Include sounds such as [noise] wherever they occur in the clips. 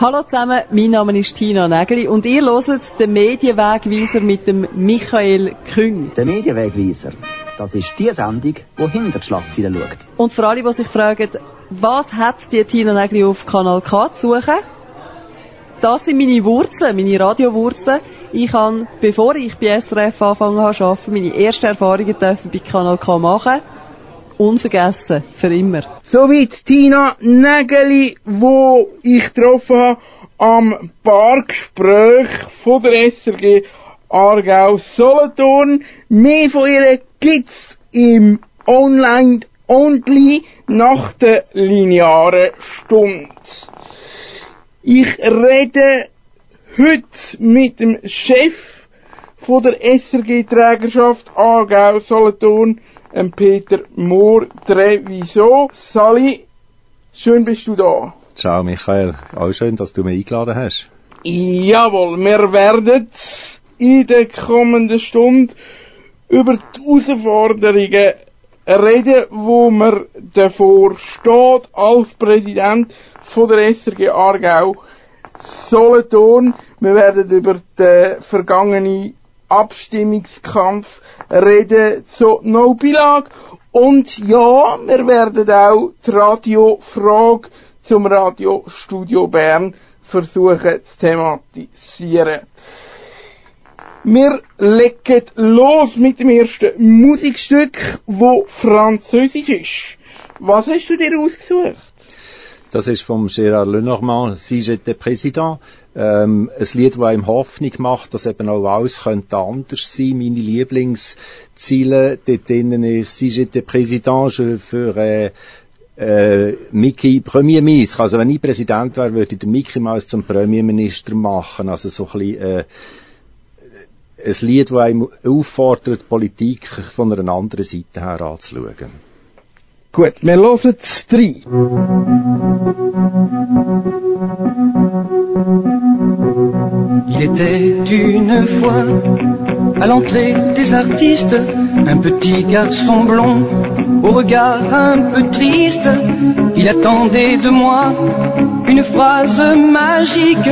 Hallo zusammen, mein Name ist Tina Nägeli und ihr hört den Medienwegweiser mit dem Michael Küng. Der Medienwegweiser, das ist die Sendung, die hinter die Schlagzeilen schaut. Und für alle, die sich fragen, was hat die Tina Nägeli auf Kanal K zu suchen? Das sind meine Wurzeln, meine Radiowurzeln. Ich habe, bevor ich bei SRF angefangen habe zu arbeiten, meine ersten Erfahrungen dürfen bei Kanal K machen. Unvergessen, für immer. Soweit Tina Nägeli, wo ich getroffen habe am Bargespräch von der SRG Aargau Solothurn. Mehr von ihr gibt's im Online Only nach der linearen Stunde. Ich rede heute mit dem Chef von der SRG-Trägerschaft Aargau Solothurn, ähm, Peter Mohr Treviso. Sali, schön bist du da. Ciao Michael, auch schön, dass du mich eingeladen hast. Jawohl, wir werden in der kommenden Stunde über die Herausforderungen reden, wo man davor steht als Präsident von der SRG Aargau Solothurn. Wir werden über den vergangenen Abstimmungskampf reden zu No Bilag. Und ja, wir werden auch die Radiofrage zum Radiostudio Bern versuchen zu thematisieren. Wir legen los mit dem ersten Musikstück, wo französisch ist. Was hast du dir ausgesucht? Das ist vom Gérard Lenormand, Si j'étais président. Ähm, ein Lied, das einem Hoffnung macht, dass eben auch alles könnte anders sein. Meine Lieblingsziele dort drinnen ist Si j'étais président, je ferais äh, Mickey Premier Ministre. Also wenn ich Präsident wäre, würde ich den Mickey Mouse zum Premierminister machen. Also so ein bisschen, äh, ein Lied, das einem auffordert, Politik von einer anderen Seite her anzuschauen. Gut, wir hören es drei. Était une fois à l'entrée des artistes un petit garçon blond au regard un peu triste. Il attendait de moi une phrase magique.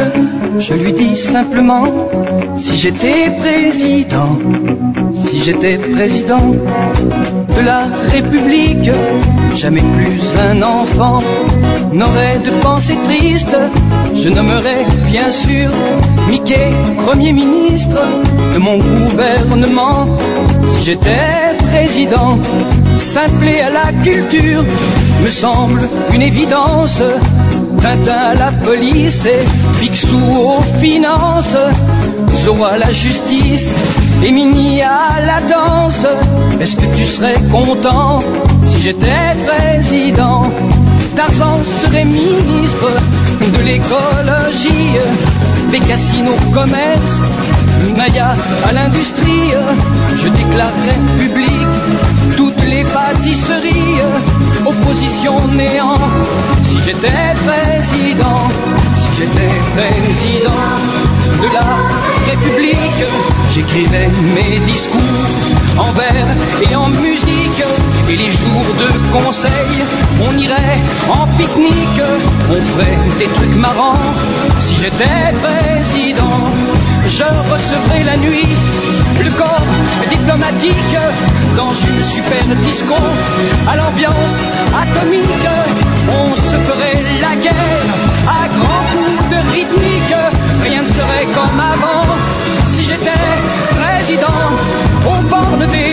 Je lui dis simplement si j'étais président, si j'étais président de la République, jamais plus un enfant n'aurait de pensée triste. Je nommerais bien sûr Mickey Premier ministre de mon gouvernement. Si j'étais président, simple à la culture, me semble une évidence. Tintin à la police et Picsou aux finances, Zorro à la justice et Mini à la danse. Est-ce que tu serais content si j'étais président? Tarzan serait ministre de l'écologie, Bécassine au commerce, Maya à l'industrie. Je déclarerais public toutes les pâtisseries, opposition néant. Si j'étais président, si j'étais président de la République, j'écrivais mes discours en vers et en musique. Et les jours de conseil, on irait en pique-nique, on ferait des trucs marrants. Si j'étais président, je recevrais la nuit le corps diplomatique dans une super disco à l'ambiance atomique. On se ferait la guerre à grands coups de rythmique. Rien ne serait comme avant si j'étais président. Aux bornes des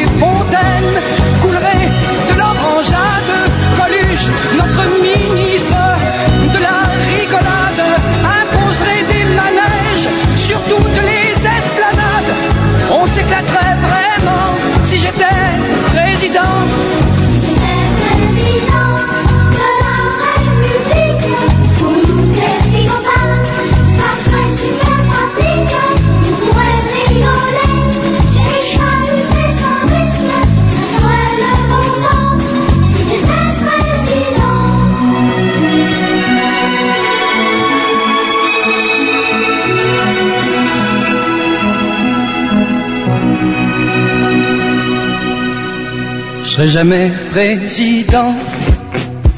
jamais président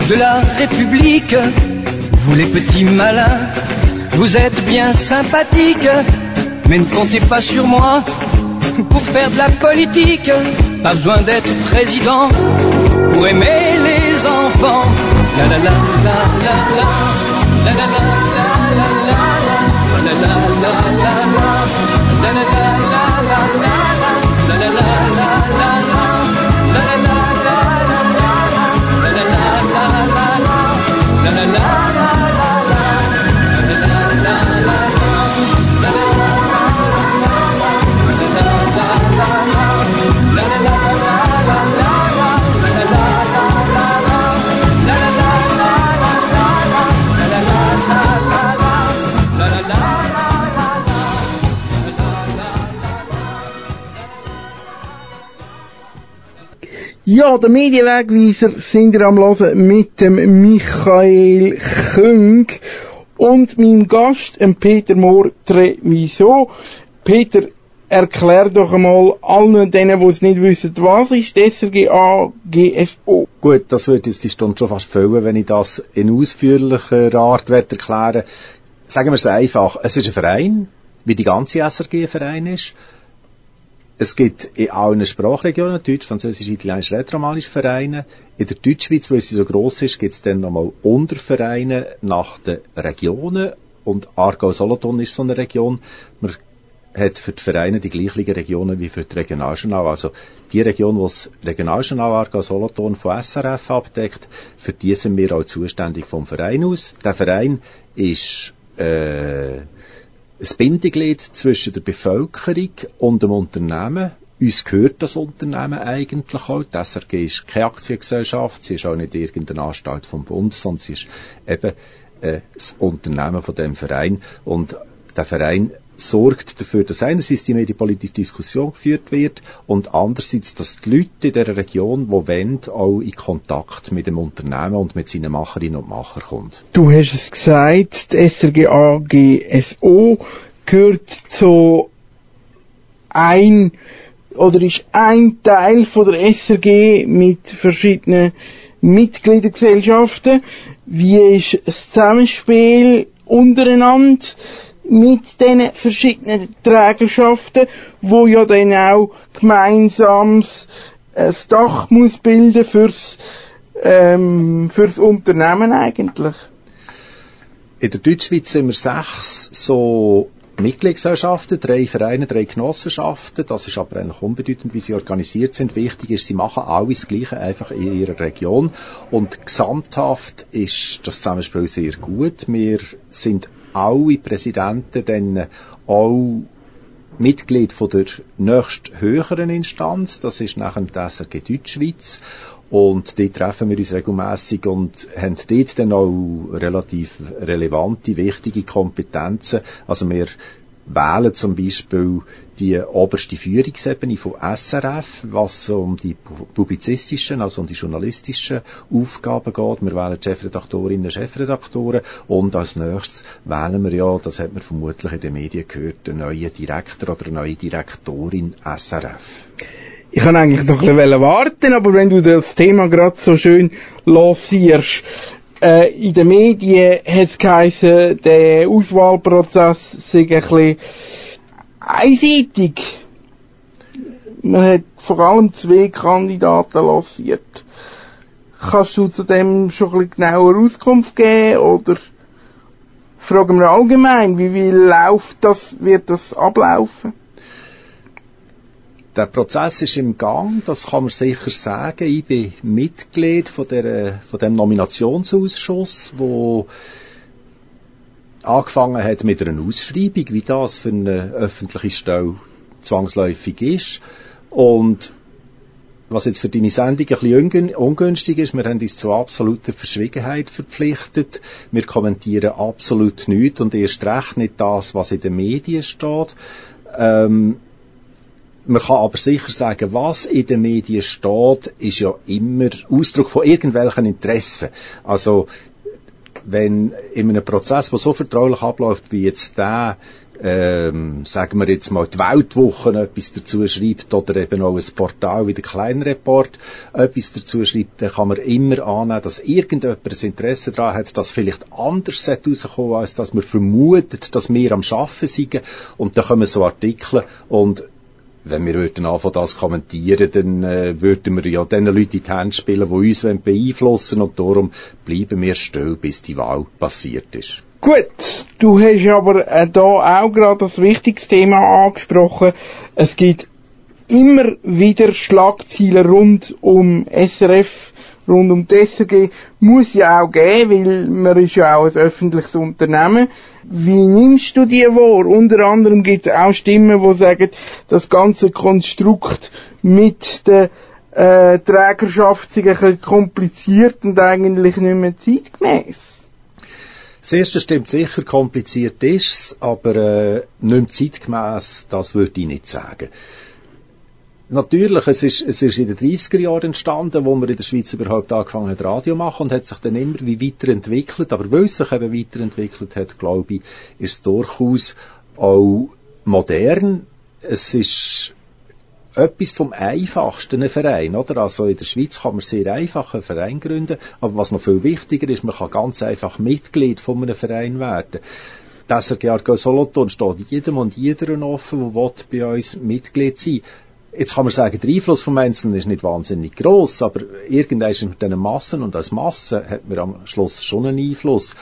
de la République. Vous les petits malins, Vous êtes bien sympathique, mais ne comptez pas sur moi pour faire de la politique. Pas besoin d'être président pour aimer les enfants. Ja, der Medienwegweiser sind wir am Hören mit dem Michael Küng und meinem Gast, dem Peter Mohr Treviso. Peter, erklär doch einmal allen denen, die es nicht wissen, was ist SRGA GSO? Gut, das würde jetzt die Stunde schon fast füllen, wenn ich das in ausführlicher Art erklären Sagen wir es einfach, es ist ein Verein, wie die ganze SRG ein Verein ist. Es gibt in allen Sprachregionen, Deutsch, Französisch, Italienisch, Rätoromanisch Vereine. In der Deutschschweiz, weil sie so gross ist, gibt es dann nochmal Untervereine nach den Regionen. Und Aargau-Solothurn ist so eine Region. Man hat für die Vereine die gleichen Regionen wie für die Regionaljournal. Also die Region, die das Regionaljournal Aargau-Solothurn von SRF abdeckt, für die sind wir auch zuständig vom Verein aus. Der Verein ist äh, ein Bindeglied zwischen der Bevölkerung und dem Unternehmen. Uns gehört das Unternehmen eigentlich auch. Die SRG ist keine Aktiengesellschaft, sie ist auch nicht irgendeine Anstalt vom Bund, sondern sie ist eben äh, das Unternehmen von dem Verein. Und der Verein sorgt dafür, dass einerseits die medienpolitische Diskussion geführt wird und andererseits, dass die Leute in dieser Region, die wollen, auch in Kontakt mit dem Unternehmen und mit seinen Macherinnen und Machern kommt. Du hast es gesagt, die SRG GSO gehört zu ein oder ist ein Teil von der SRG mit verschiedenen Mitgliedergesellschaften. Wie ist das Zusammenspiel untereinander? Mit den verschiedenen Trägerschaften, wo ja dann auch gemeinsames ein Dach muss bilden fürs ähm, fürs Unternehmen eigentlich. In der Deutschschweiz sind wir sechs so Mitgliedsgesellschaften, drei Vereine, drei Genossenschaften. Das ist aber eigentlich unbedeutend, wie sie organisiert sind. Wichtig ist, sie machen alles Gleiche einfach in ihrer Region. Und gesamthaft ist das Zusammenspiel sehr gut. Wir sind alle Präsidenten dann auch Mitglied von der nächst höheren Instanz, das ist nachher die SRG Deutschschweiz. Und dort treffen wir uns regelmäßig und haben dort dann auch relativ relevante, wichtige Kompetenzen. Also wir wählen zum Beispiel die oberste Führungsebene von SRF, was um die publizistischen, also um die journalistischen Aufgaben geht. Wir wählen Chefredaktorinnen und Chefredaktoren und als nächstes wählen wir ja, das hat man vermutlich in den Medien gehört, den neuen Direktor oder neue Direktorin SRF. Ich kann eigentlich noch ein bisschen warten, aber wenn du das Thema gerade so schön lancierst, äh, in den Medien hat es geheißen, der Auswahlprozess sei ein bisschen einseitig. Man hat vor allem zwei Kandidaten lanciert. Kannst du zu dem schon ein bisschen genauer Auskunft geben oder fragen wir allgemein, wie, wie läuft das, wird das ablaufen? Der Prozess ist im Gang, das kann man sicher sagen. Ich bin Mitglied von, der, von dem Nominationsausschuss, wo angefangen hat mit einer Ausschreibung, wie das für eine öffentliche Stelle zwangsläufig ist. Und was jetzt für deine Sendung ein bisschen ungünstig ist, wir haben uns zu absoluter Verschwiegenheit verpflichtet. Wir kommentieren absolut nichts und erst recht nicht das, was in den Medien steht. Ähm, man kann aber sicher sagen, was in den Medien steht, ist ja immer Ausdruck von irgendwelchen Interessen. Also, wenn in einem Prozess, der so vertraulich abläuft wie jetzt der, ähm, sagen wir jetzt mal, die Weltwoche etwas dazu schreibt oder eben auch ein Portal wie der Kleinreport etwas dazu schreibt, dann kann man immer annehmen, dass irgendjemand ein Interesse daran hat, dass vielleicht anders rauskommen als dass man vermutet, dass wir am Schaffen sind. Und dann kommen so Artikel und wenn wir würden anfangen, das kommentieren, dann äh, würden wir ja den Leuten in die Hände spielen, die uns beeinflussen wollen, und darum bleiben wir still, bis die Wahl passiert ist. Gut, du hast aber äh, auch gerade das wichtigste Thema angesprochen. Es gibt immer wieder Schlagzeilen rund um SRF, rund um die SRG. Muss ja auch geben, weil man ist ja auch ein öffentliches Unternehmen. Wie nimmst du die wahr? Unter anderem gibt es auch Stimmen, die sagen, das ganze Konstrukt mit der äh, Trägerschaft sei ein kompliziert und eigentlich nicht mehr zeitgemäß. Das erste stimmt sicher, kompliziert ist es, aber äh, nicht mehr zeitgemäß, das würde ich nicht sagen. Natürlich, es ist, es ist in den 30er Jahren entstanden, wo man in der Schweiz überhaupt angefangen hat, Radio machen und hat sich dann immer wie weiterentwickelt. Aber weil es sich eben weiterentwickelt hat, glaube ich, ist es durchaus auch modern. Es ist etwas vom einfachsten ein Verein, oder? Also in der Schweiz kann man sehr einfach einen Verein gründen, aber was noch viel wichtiger ist, man kann ganz einfach Mitglied von einem Verein werden. Das SRG Solothurn steht jedem und jeder offen, der bei uns Mitglied sein Jetzt kann man sagen, der Einfluss vom Einzelnen ist nicht wahnsinnig groß, aber irgendwann ist mit diesen Massen und als Masse hat man am Schluss schon einen Einfluss.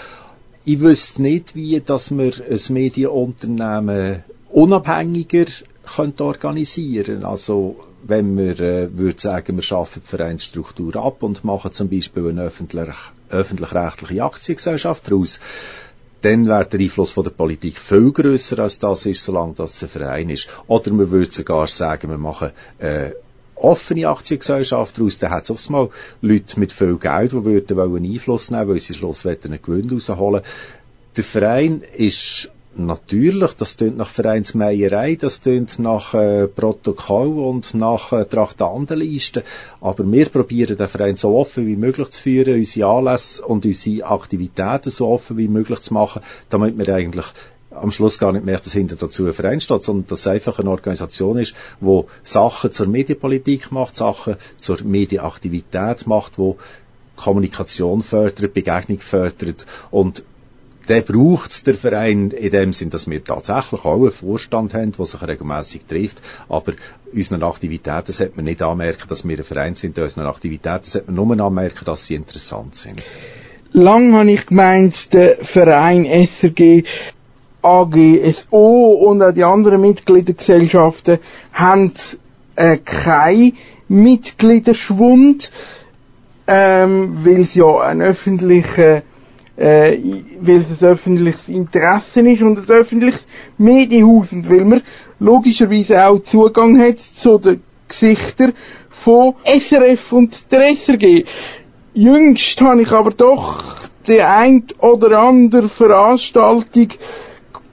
Ich wüsste nicht, wie, dass man ein Medienunternehmen unabhängiger könnte organisieren Also wenn wir äh, würde sagen, wir schaffen die Vereinsstruktur ab und machen zum Beispiel eine öffentlich, öffentlich-rechtliche Aktiengesellschaft daraus, dann wäre der Einfluss von der Politik viel größer als das ist, solange das ein Verein ist. Oder man würde sogar sagen, wir machen äh, offene Aktiengesellschaft daraus, dann hat es Mal Leute mit viel Geld, die würden einen Einfluss nehmen, weil sie Schluss einen Gewinn rausholen. Der Verein ist Natürlich, das tönt nach Vereinsmeierei, das tönt nach äh, Protokoll und nach äh, Traktandenlisten. Aber wir probieren den Verein so offen wie möglich zu führen, unsere Anlässe und unsere Aktivitäten so offen wie möglich zu machen, damit wir eigentlich am Schluss gar nicht mehr das hinter dazu ein Verein steht, sondern dass es einfach eine Organisation ist, wo Sachen zur Medienpolitik macht, Sachen zur Medienaktivität macht, wo Kommunikation fördert, Begegnung fördert und dann braucht der Verein in dem Sinn, dass wir tatsächlich auch einen Vorstand haben, der sich regelmäßig trifft. Aber unseren Aktivitäten sollte man nicht anmerken, dass wir ein Verein sind. Unseren Aktivitäten sollte man nur anmerken, dass sie interessant sind. Lang habe ich gemeint, der Verein SRG AGSO und auch die anderen Mitgliedergesellschaften haben äh, keinen Mitgliederschwund, ähm, weil es ja ein öffentlicher äh, weil es ein öffentliches Interesse ist und ein öffentliches Medienhaus und weil man logischerweise auch Zugang hat zu den Gesichtern von SRF und der SRG. Jüngst habe ich aber doch die ein oder andere Veranstaltung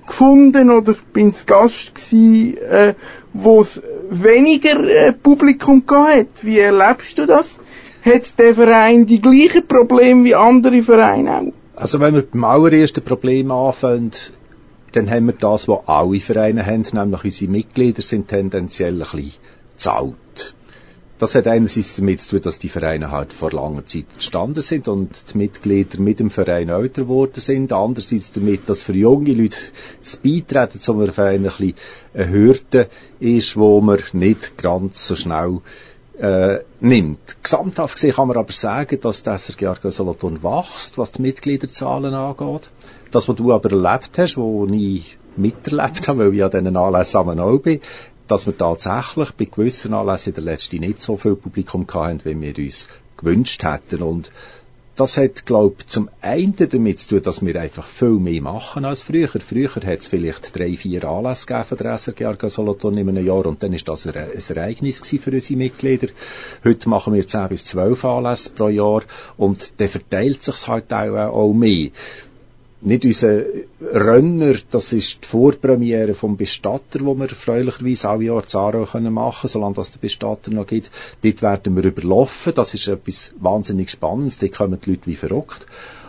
gefunden oder bin Gast gewesen, äh, wo es weniger äh, Publikum gehabt Wie erlebst du das? Hat der Verein die gleichen Probleme wie andere Vereine auch? Also wenn wir beim allerersten Problem anfangen, dann haben wir das, was alle Vereine haben, nämlich unsere Mitglieder sind tendenziell ein bisschen zahlt. Das hat einerseits damit zu tun, dass die Vereine halt vor langer Zeit entstanden sind und die Mitglieder mit dem Verein älter geworden sind. Andererseits damit, dass für junge Leute das Beitreten zu einem Verein ein bisschen eine Hürde ist, wo man nicht ganz so schnell äh, nimmt. Gesamthaft gesehen kann man aber sagen, dass das SRG Solothurn wächst, was die Mitgliederzahlen angeht. Das, was du aber erlebt hast, wo ich miterlebt habe, weil ich an diesen Anlässen auch bin, dass wir tatsächlich bei gewissen Anlässen in der letzten nicht so viel Publikum hatten, wie wir uns gewünscht hätten. Und das hat, glaube ich, zum einen damit zu tun, dass wir einfach viel mehr machen als früher. Früher hat es vielleicht drei, vier Anlässe gegeben von der SRG Solothurn in einem Jahr und dann ist das ein, ein Ereignis für unsere Mitglieder. Heute machen wir zehn bis zwölf Anlässe pro Jahr und dann verteilt sich halt auch, auch mehr nicht unser Renner, das ist die Vorpremiere vom Bestatter, wo wir freulicherweise alle Jahr Zaro können machen, solange es den Bestatter noch gibt. Dort werden wir überlaufen, das ist etwas wahnsinnig Spannendes, dort kommen die Leute wie verrückt.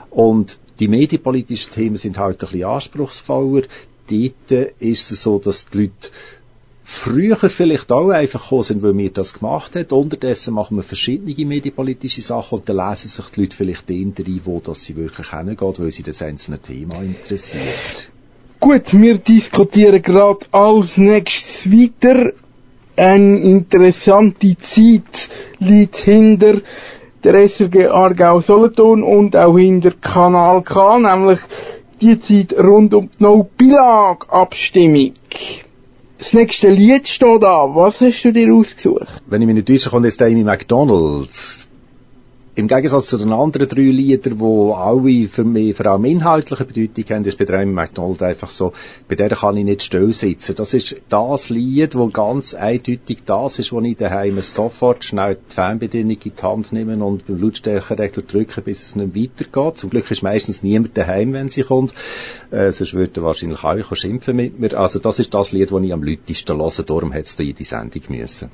Und die medienpolitischen Themen sind halt ein bisschen anspruchsvoller. dort ist es so, dass die Leute früher vielleicht auch einfach gekommen sind, weil wir das gemacht haben. Unterdessen machen wir verschiedene medienpolitische Sachen und dann lesen sich die Leute vielleicht den rein, wo das sie wirklich hingeht, weil sie das einzelne Thema interessiert. Gut, wir diskutieren gerade als nächstes weiter. Eine interessante Zeit liegt hinter der SRG Aargau Solothurn und auch hinter Kanal K, nämlich die Zeit rund um die No-Bilag-Abstimmung. Das nächste Lied steht da. Was hast du dir ausgesucht? Wenn ich mich nicht täusche, kommt jetzt Amy McDonalds. Im Gegensatz zu den anderen drei Liedern, die alle für mich vor allem inhaltliche Bedeutung haben, ist bei der Amy McDonald einfach so, bei der kann ich nicht still sitzen. Das ist das Lied, wo ganz eindeutig das ist, wo ich daheim sofort schnell die Fernbedienung in die Hand nehme und beim Lautstärkeregler drücke, bis es nicht weitergeht. Zum Glück ist meistens niemand daheim, wenn sie kommt. Äh, sonst würde wahrscheinlich auch schimpfen mit mir. Also das ist das Lied, das ich am lautesten höre, darum hätte es in die Sendung müssen.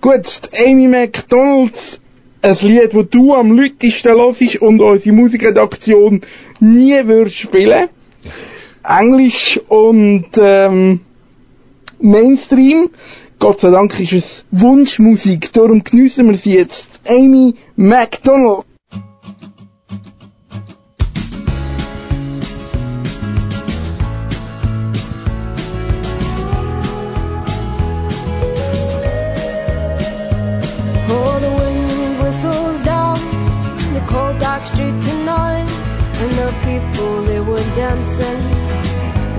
Gut, Amy McDonalds ein Lied, das du am lautesten hörst und unsere Musikredaktion nie würde spielen. Englisch und ähm, Mainstream. Gott sei Dank ist es Wunschmusik, darum geniessen wir sie jetzt. Amy McDonald. people, they were dancing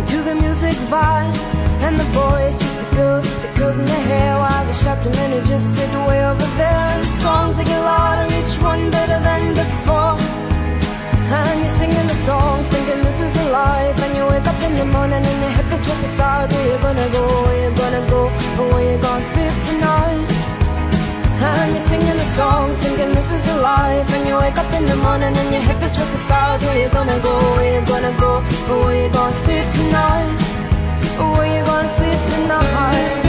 to the music vibe. And the boys, just the girls with the girls in their hair, while the shouting men who just sit way over there. And the songs they get louder, each one better than before. And you're singing the songs, thinking this is a life. And you wake up in the morning and your hip is twist the stars. Where you gonna go? Where you gonna go? Where you gonna sleep tonight? And you're singing the songs, thinking this is a life. And you wake up in the morning and your hip is twist the stars. Where you gonna go? Where you gonna go? Where you gonna sleep tonight? Where you gonna sleep tonight?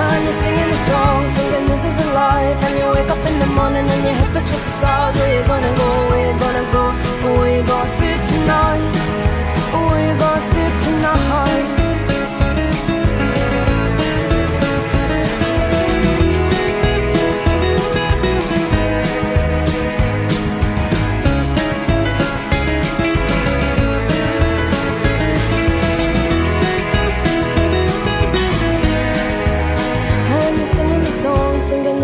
And you're singing the songs, thinking this is a life. And you wake up in the morning and your feels with the stars. Where you gonna go? Where you gonna go? Where you gonna sleep tonight? Where you gonna sleep tonight?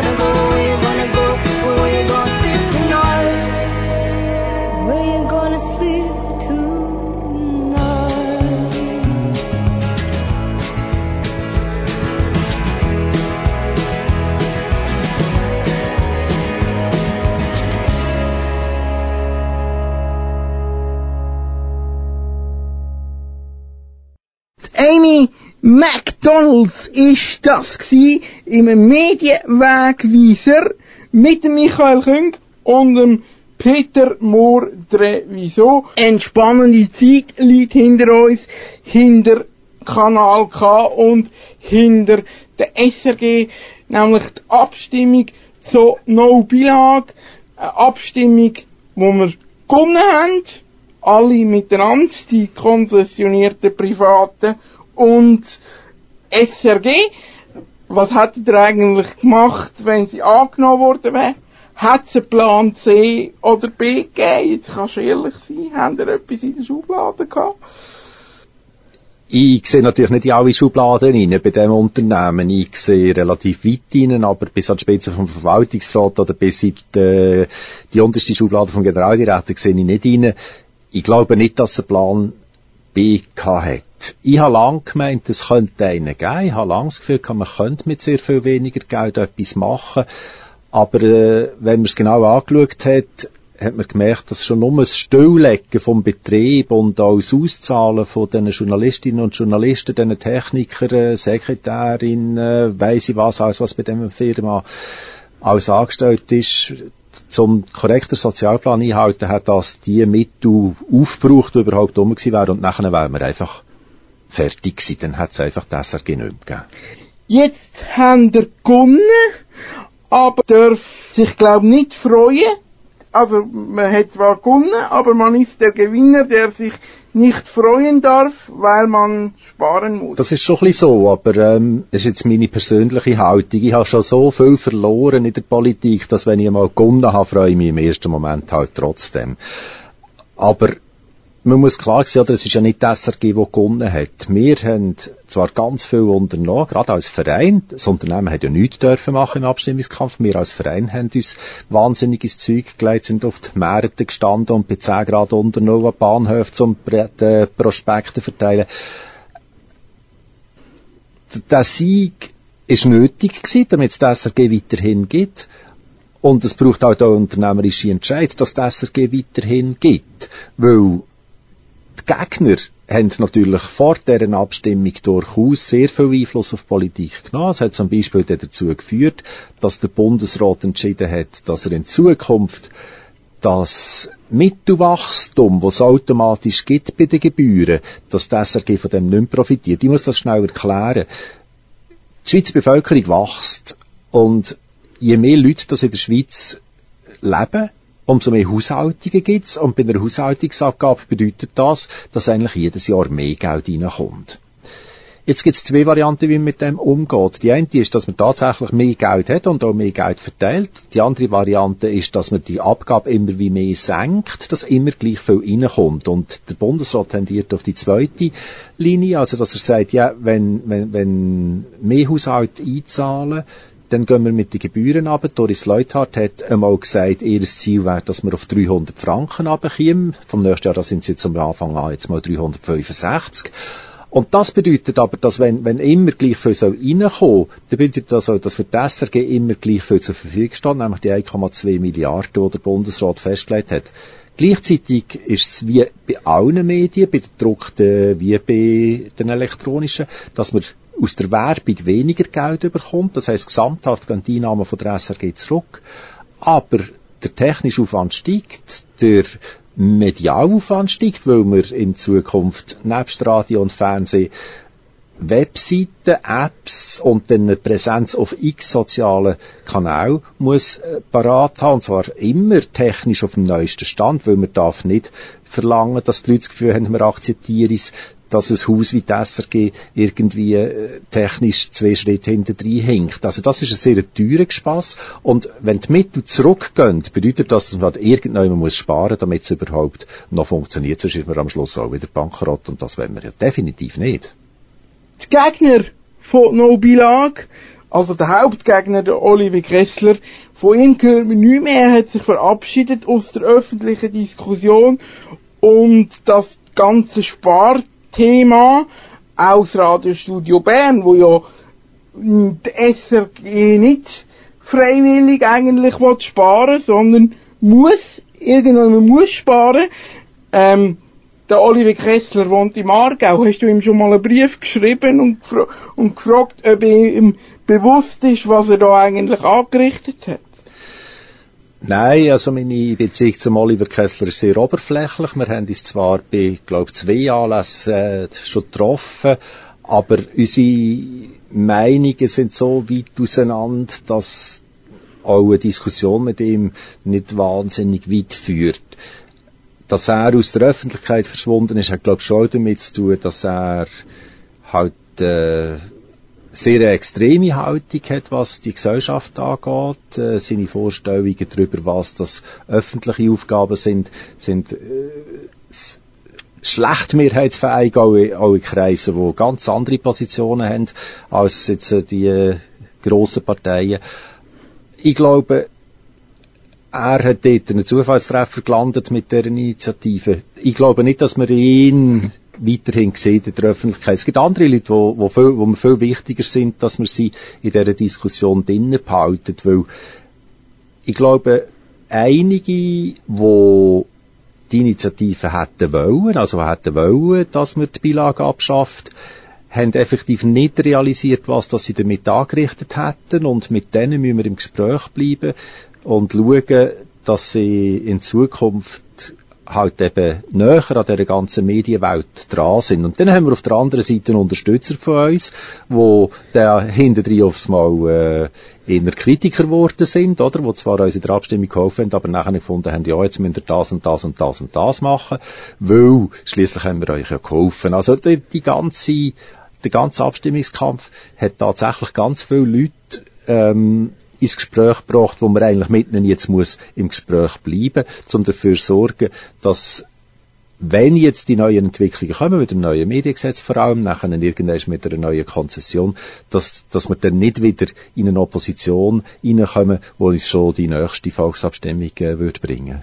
Gonna go? McDonalds ist das gsi im Medienwegweiser mit dem Michael Küng und dem Peter Mohr Treviso. Eine spannende Zeit liegt hinter uns, hinter Kanal K und hinter der SRG, nämlich die Abstimmung zu No Bilag, eine Abstimmung, wo wir gewonnen haben, alle miteinander, die konzessionierten Privaten, und SRG. Was hättet ihr eigentlich gemacht, wenn sie angenommen worden wäre? Hat es einen Plan C oder B gegeben? Jetzt kannst du ehrlich sein. Habt ihr etwas in der Schublade gehabt? Ich sehe natürlich nicht in alle Schubladen rein bei diesem Unternehmen. Ich sehe relativ weit rein, aber bis an die Spitze vom Verwaltungsrat oder bis in die, die unterste Schublade vom Generaldirektor sehe ich nicht rein. Ich glaube nicht, dass er Plan B hat. Ich habe lange gemeint, es könnte einen geben. Ich habe lange das Gefühl, man könnte mit sehr viel weniger Geld etwas machen. Aber äh, wenn man es genau angeschaut hat, hat man gemerkt, dass schon nur das Stilllegen vom Betrieb und auch das Auszahlen von den Journalistinnen und Journalisten, den Technikern, Sekretärinnen, weiss ich was, alles was bei dieser Firma alles angestellt ist, zum korrekten Sozialplan einhalten, hat das die Mittel aufgebraucht, die überhaupt um wären und nachher wären wir einfach fertig gewesen. Dann hat es einfach das mehr gegeben. Jetzt haben wir gewonnen, aber darf sich, glaube ich, nicht freuen, also man hat zwar gewonnen, aber man ist der Gewinner, der sich nicht freuen darf, weil man sparen muss. Das ist schon ein bisschen so, aber ähm, das ist jetzt meine persönliche Haltung. Ich habe schon so viel verloren in der Politik, dass wenn ich mal gewonnen habe, freue ich mich im ersten Moment halt trotzdem. Aber man muss klar sehen, oder, es ist ja nicht das SRG, das gewonnen hat. Wir haben zwar ganz viel unternommen, gerade als Verein. Das Unternehmen hat ja nichts dürfen machen im Abstimmungskampf. Wir als Verein haben uns wahnsinniges Zeug gelegt, sind auf die Märkte gestanden und bei 10 Grad unternommen Bahnhöfe zum die Prospekte verteilen. Der Sieg ist nötig gewesen, damit es das SRG weiterhin gibt. Und es braucht auch eine unternehmerische Entscheid, dass das SRG weiterhin gibt. Weil die Gegner haben natürlich vor deren Abstimmung durchaus sehr viel Einfluss auf Politik genommen. Es hat zum Beispiel dazu geführt, dass der Bundesrat entschieden hat, dass er in Zukunft das Mittelwachstum, was es automatisch gibt bei den Gebühren, dass das SRG von dem nicht mehr profitiert. Ich muss das schnell erklären. Die Schweizer Bevölkerung wächst und je mehr Leute das in der Schweiz leben, umso mehr Haushaltungen gibt's und bei einer Haushaltungsabgabe bedeutet das, dass eigentlich jedes Jahr mehr Geld reinkommt. Jetzt gibt's zwei Varianten, wie man mit dem umgeht. Die eine ist, dass man tatsächlich mehr Geld hat und auch mehr Geld verteilt. Die andere Variante ist, dass man die Abgabe immer wie mehr senkt, dass immer gleich viel reinkommt. Und der Bundesrat tendiert auf die zweite Linie, also dass er sagt, ja, wenn, wenn, wenn mehr Haushalte einzahlen, dann gehen wir mit den Gebühren runter. Doris Leuthard hat einmal gesagt, ihr Ziel wäre, dass wir auf 300 Franken runterkommen. Vom nächsten Jahr, da sind sie jetzt am Anfang an jetzt mal 365. Und das bedeutet aber, dass wenn, wenn immer gleich viel soll reinkommen, dann bedeutet das auch, dass für die SRG immer gleich viel zur Verfügung steht, nämlich die 1,2 Milliarden, die der Bundesrat festgelegt hat. Gleichzeitig ist es wie bei allen Medien, bei den gedruckten wie bei den elektronischen, dass man aus der Werbung weniger Geld bekommt. Das heißt, gesamthaft gehen die Einnahmen von der SRG zurück. Aber der technische Aufwand steigt, der Medialaufwand steigt, weil wir in Zukunft nebst Radio und Fernsehen Webseiten, Apps und dann eine Präsenz auf x sozialen Kanälen muss äh, parat haben, und zwar immer technisch auf dem neuesten Stand, weil man darf nicht verlangen, dass die Leute das Gefühl haben, wir akzeptieren es, dass ein Haus wie das SRG irgendwie äh, technisch zwei Schritte hinter drin hinkt. Also das ist ein sehr teurer Spass und wenn die Mittel zurückgehen, bedeutet das, dass man halt irgendjemand muss sparen, damit es überhaupt noch funktioniert, sonst ist man am Schluss auch wieder bankrott und das wollen wir ja definitiv nicht die Gegner von No Bilag, also der Hauptgegner, der Oliver Kessler, von ihm hört man nicht mehr, er hat sich verabschiedet aus der öffentlichen Diskussion. Und das ganze Sparthema aus Radiostudio Bern, wo ja der SRG nicht freiwillig eigentlich sparen sondern muss, irgendwann muss sparen, ähm, der Oliver Kessler wohnt im Aargau. Hast du ihm schon mal einen Brief geschrieben und, und gefragt, ob ihm bewusst ist, was er da eigentlich angerichtet hat? Nein, also meine Beziehung zum Oliver Kessler ist sehr oberflächlich. Wir haben uns zwar bei, glaube zwei Anlässen äh, schon getroffen, aber unsere Meinungen sind so weit auseinander, dass auch eine Diskussion mit ihm nicht wahnsinnig weit führt dass er aus der Öffentlichkeit verschwunden ist, hat glaube ich schon damit zu tun, dass er halt äh, sehr eine extreme Haltung hat, was die Gesellschaft angeht. Äh, seine Vorstellungen darüber, was das öffentliche Aufgaben sind, sind äh, schlecht mehrheitsfähig, auch auch in Kreisen, die ganz andere Positionen haben als jetzt äh, die äh, grossen Parteien. Ich glaube, er hat dort einen Zufallstreffer gelandet mit der Initiative. Ich glaube nicht, dass man ihn weiterhin sehen in der Öffentlichkeit. Es gibt andere Leute, wo, wo, viel, wo viel wichtiger sind, dass man sie in dieser Diskussion drinnen behalten, weil ich glaube, einige, die die Initiative hätten wollen, also hätten wollen, dass man die Beilage abschafft, haben effektiv nicht realisiert, was das sie damit angerichtet hätten und mit denen müssen wir im Gespräch bleiben und schauen, dass sie in Zukunft halt eben näher an dieser ganzen Medienwelt dran sind. Und dann haben wir auf der anderen Seite einen Unterstützer von uns, wo der hinterdrein aufs Mal äh, eher Kritiker geworden sind, oder? Wo zwar uns in der Abstimmung geholfen haben, aber nachher gefunden haben, ja, jetzt müsst ihr das und das und das und das machen, weil schließlich haben wir euch ja geholfen. Also die, die ganze, der ganze Abstimmungskampf hat tatsächlich ganz viele Leute ähm, ins Gespräch gebracht, wo man eigentlich mit ihnen jetzt muss im Gespräch bleiben, um dafür zu sorgen, dass wenn jetzt die neuen Entwicklungen kommen, mit dem neuen Mediengesetz vor allem, nachher irgendwann mit einer neuen Konzession, dass, dass wir dann nicht wieder in eine Opposition reinkommen, wo uns schon die nächste Volksabstimmung äh, würde bringen.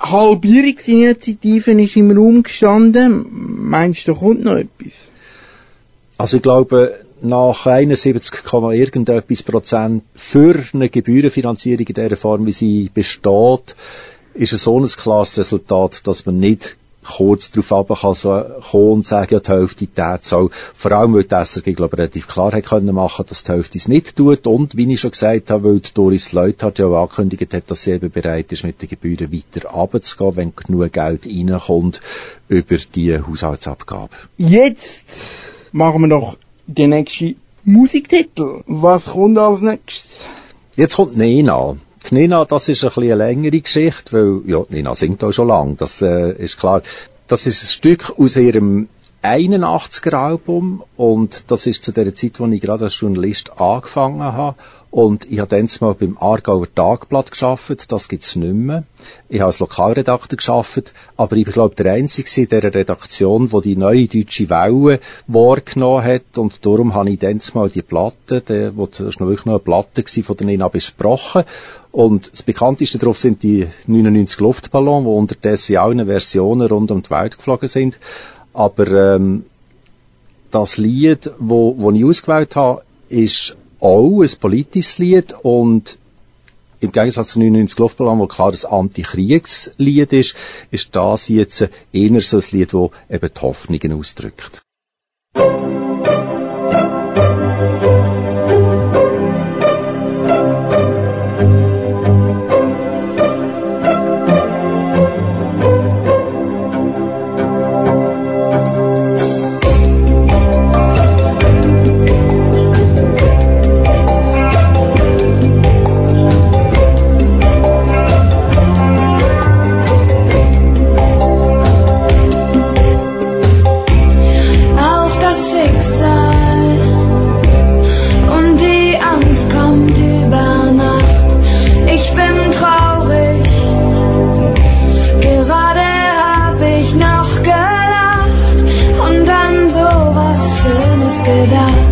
Halbierungsinitiativen ist im Raum gestanden. Meinst du, da kommt noch etwas? Also ich glaube, nach 71, irgendetwas Prozent für eine Gebührenfinanzierung in der Form, wie sie besteht, ist es so ein klares Resultat, dass man nicht kurz darauf runter kann so kommen und sagen, ja, die Hälfte tät soll. Vor allem, weil die SRG, glaube relativ klar hat können machen, dass die Hälfte es nicht tut. Und, wie ich schon gesagt habe, weil Doris Leuthard ja auch angekündigt hat, dass sie eben bereit ist, mit den Gebühren weiter runterzugehen, wenn genug Geld reinkommt über die Haushaltsabgabe. Jetzt machen wir noch den nächsten Musiktitel. Was kommt als nächstes? Jetzt kommt Nena. Die Nina, das ist ein bisschen eine längere Geschichte, weil, ja, Nina singt auch schon lang, das äh, ist klar. Das ist ein Stück aus ihrem 81er Album und das ist zu der Zeit, wo ich gerade als Journalist angefangen habe und ich habe dann mal beim Aargauer Tagblatt geschafft, das gibt's nicht mehr. Ich habe als Lokalredakteur geschafft, aber ich glaube der Einzige in dieser Redaktion, wo die neue deutsche Welle wahrgenommen hat und darum habe ich dann mal die Platte, die, wo, das war wirklich noch eine Platte von der Nina besprochen und das bekannteste darauf sind die 99 Luftballons, die unterdessen in allen Versionen rund um die Welt geflogen sind. Aber ähm, das Lied, wo, wo ich ausgewählt habe, ist auch ein politisches Lied und im Gegensatz zu 99 Luftballon, wo klar ein Antikriegslied ist, ist das jetzt eher so ein Lied, das eben die Hoffnungen ausdrückt. quedar.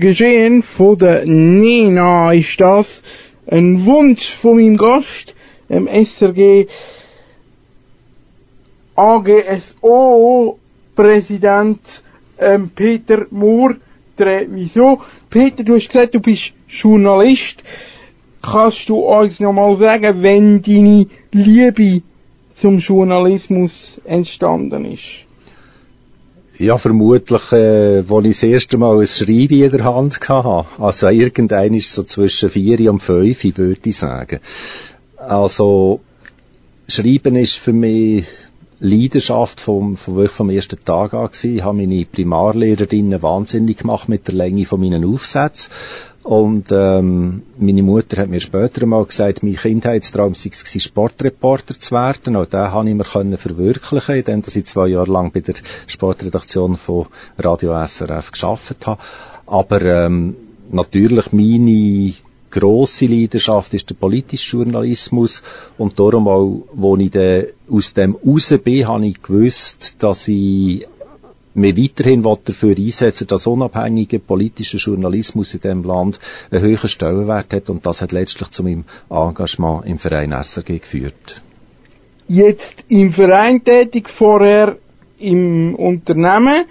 Geschehen von der Nena ist das ein Wunsch von meinem Gast, dem SRG AGSO Präsident ähm, Peter Mohr. Wieso? Peter, du hast gesagt, du bist Journalist. Kannst du uns nochmal sagen, wenn deine Liebe zum Journalismus entstanden ist? Ja, vermutlich, äh, wo ich das erste Mal ein Schreiben in der Hand hatte. Also irgendein ist so zwischen vier und fünf, würde ich sagen. Also, Schreiben ist für mich Leidenschaft vom, vom, vom ersten Tag an gewesen. Ich habe meine Primarlehrerinnen wahnsinnig gemacht mit der Länge von meinen Aufsätzen. Und ähm, meine Mutter hat mir später mal gesagt, mein Kindheitstraum sei Sportreporter zu werden. Auch den konnte ich mir können verwirklichen, indem ich zwei Jahre lang bei der Sportredaktion von Radio SRF geschafft habe. Aber ähm, natürlich meine grosse Leidenschaft ist der politische Journalismus und darum auch, wo ich dann aus dem raus bin, habe ich gewusst, dass ich mich weiterhin dafür einsetzen dass unabhängiger politischer Journalismus in diesem Land einen höheren Stellenwert hat und das hat letztlich zu meinem Engagement im Verein SRG geführt. Jetzt im Verein tätig, vorher im Unternehmen.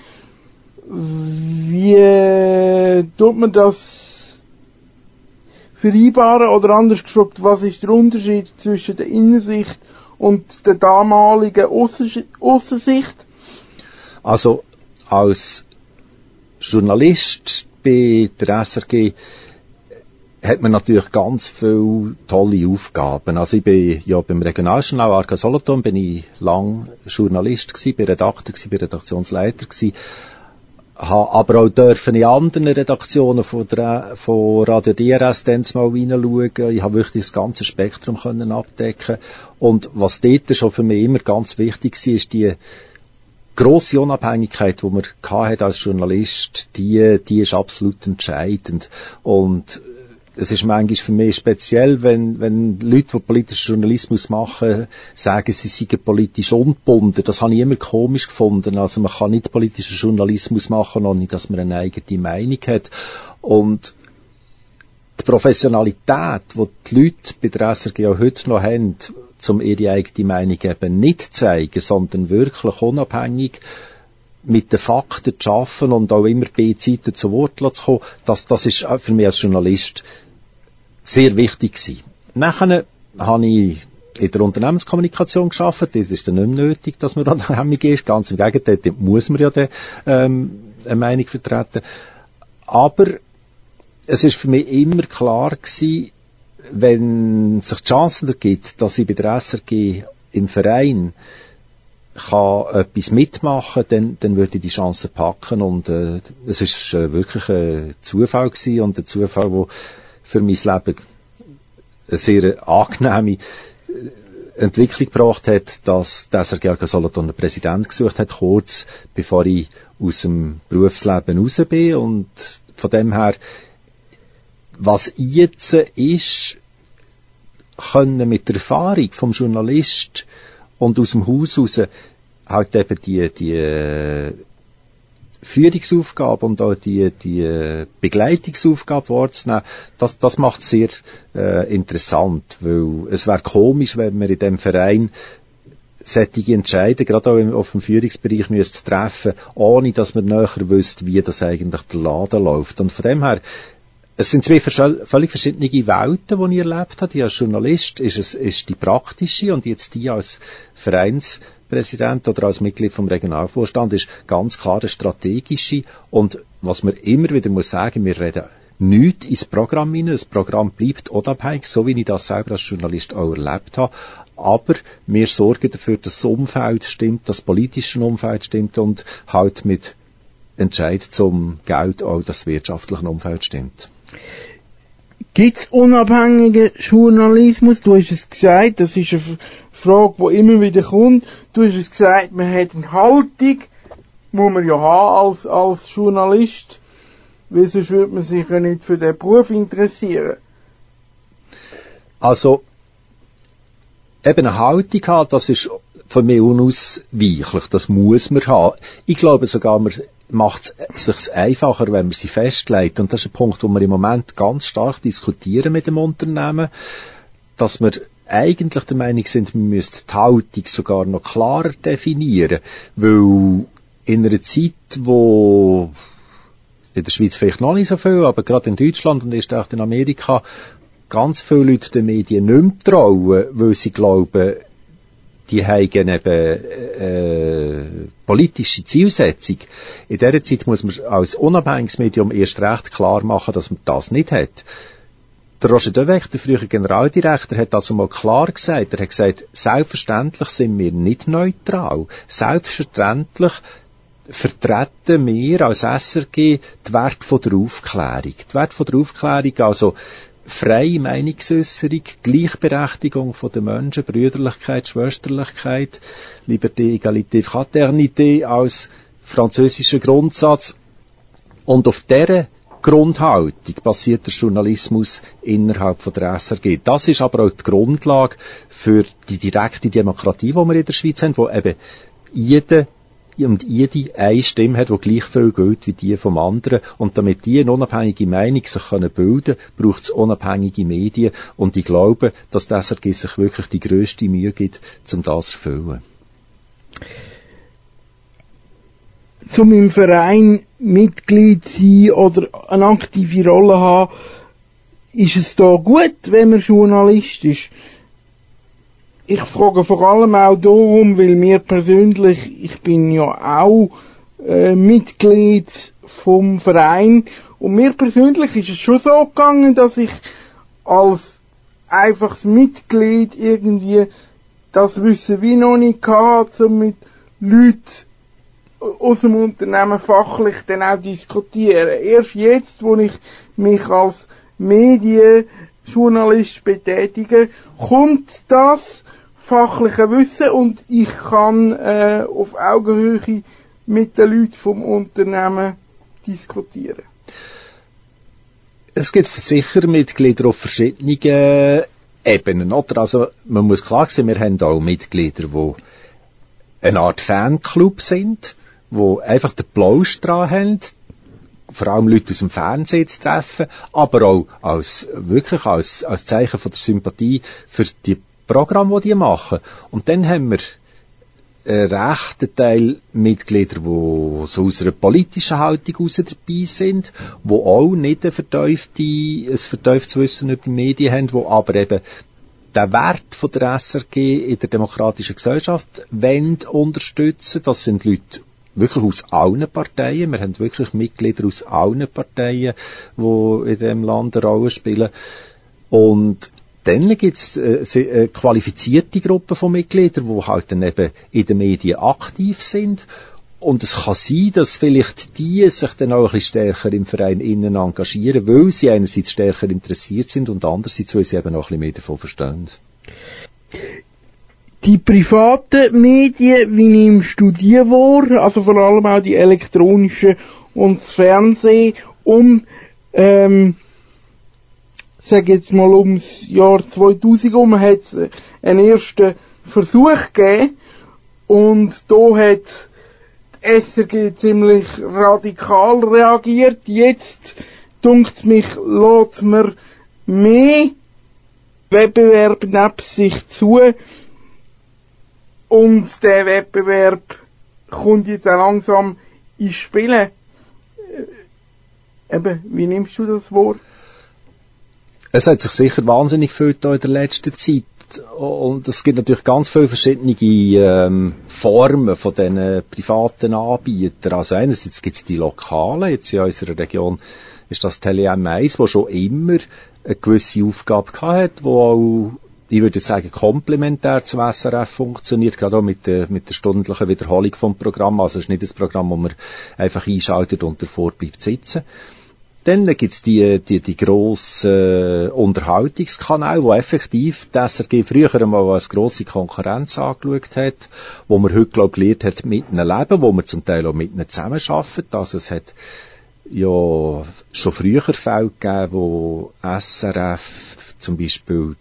Wie tut man das vereinbaren oder anders gefragt, was ist der Unterschied zwischen der Innensicht und der damaligen Außensicht? Also als Journalist bei der SRG hat man natürlich ganz viele tolle Aufgaben. Also ich bin ja beim Regionaljournal Arca Solothurn bin ich lang Journalist gewesen, bin Redakteur gewesen, bin Redaktionsleiter gewesen. Habe aber auch dürfen in anderen Redaktionen von, der, von Radio DRS dann mal reinschauen. Ich habe wirklich das ganze Spektrum können abdecken. Und was dort schon für mich immer ganz wichtig war, ist die grosse Unabhängigkeit, die man hat als Journalist, die, die ist absolut entscheidend. Und es ist manchmal für mich speziell, wenn, wenn Leute, die politischen Journalismus machen, sagen, sie seien politisch ungebunden. Das habe ich immer komisch gefunden. Also man kann nicht politischen Journalismus machen, ohne dass man eine eigene Meinung hat. Und die Professionalität, die die Leute bei der SRG auch heute noch haben, um ihre eigene Meinung eben nicht zu zeigen, sondern wirklich unabhängig mit den Fakten zu arbeiten und auch immer bei Zeiten zu Wort zu kommen, das, das ist für mich als Journalist sehr wichtig gewesen. Nachher habe ich in der Unternehmenskommunikation geschafft. Das ist dann nicht mehr nötig, dass man dann hemmig ist. Ganz im Gegenteil, da muss man ja dann, ähm, eine Meinung vertreten. Aber es ist für mich immer klar gewesen, wenn sich die Chance ergibt, dass ich bei der SRG im Verein kann etwas mitmachen, dann, dann würde ich die Chance packen. Und äh, es ist äh, wirklich ein Zufall gewesen und ein Zufall, der für mein Leben eine sehr angenehme äh, Entwicklung gebracht hat, dass der SRG Solothurn einen Präsident gesucht hat, kurz bevor ich aus dem Berufsleben raus bin. Und von dem her was jetzt ist, können mit der Erfahrung vom Journalist und aus dem Haus raus halt eben die, die äh, Führungsaufgabe und auch die, die äh, Begleitungsaufgabe wahrzunehmen, das, das macht sehr äh, interessant, weil es wäre komisch, wenn wir in dem Verein solche Entscheidungen, gerade auch auf dem Führungsbereich, müsste treffen, ohne dass man näher wüsste, wie das eigentlich der Laden läuft. Und von dem her es sind zwei völlig verschiedene Welten, die ich erlebt habe. Die als Journalist ist, es, ist die praktische und jetzt die als Vereinspräsident oder als Mitglied vom Regionalvorstand ist ganz klar der strategische. Und was man immer wieder muss sagen, wir reden nichts ins Programm hinein. Das Programm bleibt unabhängig, so wie ich das selber als Journalist auch erlebt habe. Aber wir sorgen dafür, dass das Umfeld stimmt, das politische Umfeld stimmt und halt mit Entscheid zum Geld auch das wirtschaftliche Umfeld stimmt. Gibt's unabhängigen Journalismus? Du hast es gesagt, das ist eine Frage, die immer wieder kommt. Du hast es gesagt, man hat eine Haltung, muss man ja haben als, als Journalist, weil sonst würde man sich ja nicht für den Beruf interessieren. Also, eben eine Haltung haben, das ist von mir unausweichlich. Das muss man haben. Ich glaube sogar, man macht es sich einfacher, wenn man sie festlegt. Und das ist ein Punkt, wo wir im Moment ganz stark diskutieren mit dem Unternehmen, dass wir eigentlich der Meinung sind, wir müssten die Haltung sogar noch klarer definieren, weil in einer Zeit, wo in der Schweiz vielleicht noch nicht so viel, aber gerade in Deutschland und erst auch in Amerika ganz viele Leute den Medien nicht mehr trauen, weil sie glauben, die haben eben äh, politische Zielsetzung. In dieser Zeit muss man als unabhängiges Medium erst recht klar machen, dass man das nicht hat. Der Roger Döweg, der frühere Generaldirektor, hat also mal klar gesagt, er hat gesagt, selbstverständlich sind wir nicht neutral. Selbstverständlich vertreten wir als SRG die Werte der Aufklärung. Die Werte der Aufklärung, also freie Meinungsäußerung, Gleichberechtigung den Menschen, Brüderlichkeit, Schwesterlichkeit, Liberté, Egalité, Fraternité als französischer Grundsatz. Und auf dieser Grundhaltung basiert der Journalismus innerhalb von der SRG. Das ist aber auch die Grundlage für die direkte Demokratie, die wir in der Schweiz haben, wo eben jeder und jede eine Stimme hat, die gleich viel gilt wie die vom anderen. Und damit die eine unabhängige Meinung sich können bilden braucht es unabhängige Medien. Und ich glaube, dass die SRG sich wirklich die grösste Mühe gibt, um das zu erfüllen. Um im Verein Mitglied sein oder eine aktive Rolle haben, ist es da gut, wenn man Journalist ist? Ich frage vor allem auch darum, weil mir persönlich, ich bin ja auch äh, Mitglied vom Verein und mir persönlich ist es schon so gegangen, dass ich als einfaches Mitglied irgendwie das Wissen wie noch nicht hatte, um mit Leuten aus dem Unternehmen fachlich dann auch diskutieren. Erst jetzt, wo ich mich als Medienjournalist betätige, kommt das fachliche Wissen und ich kann äh, auf Augenhöhe mit den Leuten vom Unternehmen diskutieren. Es gibt sicher Mitglieder auf verschiedenen Ebenen, oder? Also, man muss klar sehen, wir haben auch Mitglieder, die eine Art Fanclub sind, die einfach den Plausch dran haben, vor allem Leute aus dem Fernsehen zu treffen, aber auch als, wirklich als, als Zeichen von der Sympathie für die Programm, das die machen. Und dann haben wir einen rechten Teil Mitglieder, die so aus einer politischen Haltung heraus dabei sind, die auch nicht ein, vertiefte, ein vertieftes Wissen über die Medien haben, die aber eben den Wert von der SRG in der demokratischen Gesellschaft wollen unterstützen. Das sind Leute wirklich aus allen Parteien. Wir haben wirklich Mitglieder aus allen Parteien, die in diesem Land eine Rolle spielen. Und dann gibt es äh, äh, qualifizierte Gruppen von Mitgliedern, die halt dann eben in den Medien aktiv sind. Und es kann sein, dass vielleicht die sich dann auch ein bisschen stärker im Verein innen engagieren, weil sie einerseits stärker interessiert sind und andererseits, weil sie eben auch ein bisschen mehr davon verstehen. Die privaten Medien, wie nimmst du die wahr? Also vor allem auch die elektronischen und das Fernsehen, um ähm, sage jetzt mal ums Jahr 2000 um, hat es einen ersten Versuch gegeben und da hat die SRG ziemlich radikal reagiert. Jetzt dunkt mich, lässt man mehr Wettbewerb neben sich zu und der Wettbewerb kommt jetzt auch langsam ins Spielen. Eben, wie nimmst du das Wort? Es hat sich sicher wahnsinnig viel da in der letzten Zeit. Und es gibt natürlich ganz viele verschiedene ähm, Formen von diesen privaten Anbietern. Also einerseits gibt es die Lokalen, jetzt in unserer Region ist das Tele M1, wo schon immer eine gewisse Aufgabe hat, wo auch ich würde sagen, komplementär zum SRF funktioniert, gerade auch mit der, mit der stündlichen Wiederholung vom Programm. Also es ist nicht ein Programm, wo man einfach einschaltet und davor bleibt sitzen. Dann gibt's die, die, die grossen äh, Unterhaltungskanäle, wo effektiv die SRG früher einmal als grosse Konkurrenz angeschaut hat, wo man heute, glaub, gelernt hat, mit ihnen leben, wo man zum Teil auch mit ihnen zusammenarbeitet. Also es hat ja schon früher Fälle gegeben, wo SRF zum Beispiel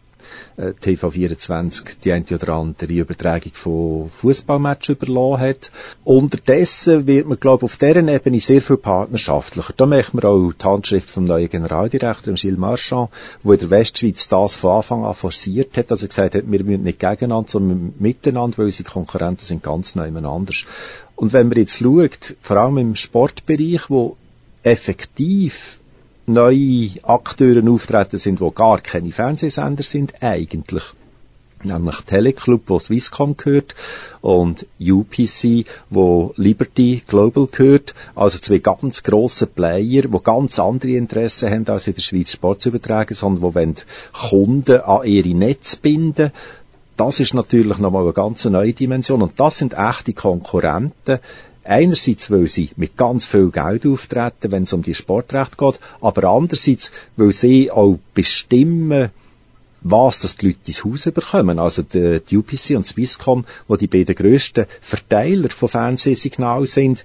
TV24 die eine oder andere Übertragung von Fußballmatches überlassen hat. Unterdessen wird man, glaube ich, auf deren Ebene sehr viel partnerschaftlicher. Da merkt man auch die Handschrift vom neuen Generaldirektor, Gilles Marchand, wo in der Westschweiz das von Anfang an forciert hat, dass er gesagt hat, wir müssen nicht gegeneinander, sondern miteinander, weil unsere Konkurrenten sind ganz neu anders. Und wenn man jetzt schaut, vor allem im Sportbereich, wo effektiv neue Akteure auftreten sind, wo gar keine Fernsehsender sind, eigentlich. Nämlich Teleclub, wo Swisscom gehört, und UPC, wo Liberty Global gehört. Also zwei ganz grosse Player, die ganz andere Interessen haben, als in der Schweiz Sport zu übertragen, sondern wo wollen Kunden an ihre Netz binden. Das ist natürlich nochmal eine ganz neue Dimension. Und das sind echte Konkurrenten, Einerseits, weil sie mit ganz viel Geld auftreten, wenn es um die Sportrechte geht, aber andererseits, weil sie auch bestimmen, was das die Leute ins Haus bekommen. Also die, die UPC und Swisscom, wo die beiden grössten Verteiler von Fernsehsignalen sind,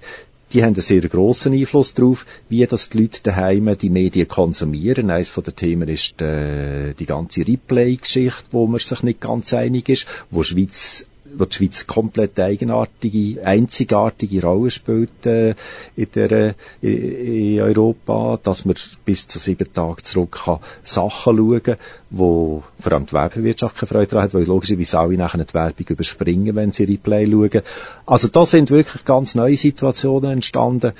die haben einen sehr grossen Einfluss darauf, wie das die Leute daheim die Medien konsumieren. Eines von den Themen ist die, äh, die ganze Replay-Geschichte, wo man sich nicht ganz einig ist, wo Schweiz wo die Schweiz komplett eigenartige, einzigartige Rolle spielt äh, in, der, äh, in Europa, dass man bis zu sieben Tage zurück kann Sachen schauen kann, wo vor allem die Werbewirtschaft keine Freude daran hat, weil logischerweise alle nachher die Werbung überspringen, wenn sie Replay schauen. Also da sind wirklich ganz neue Situationen entstanden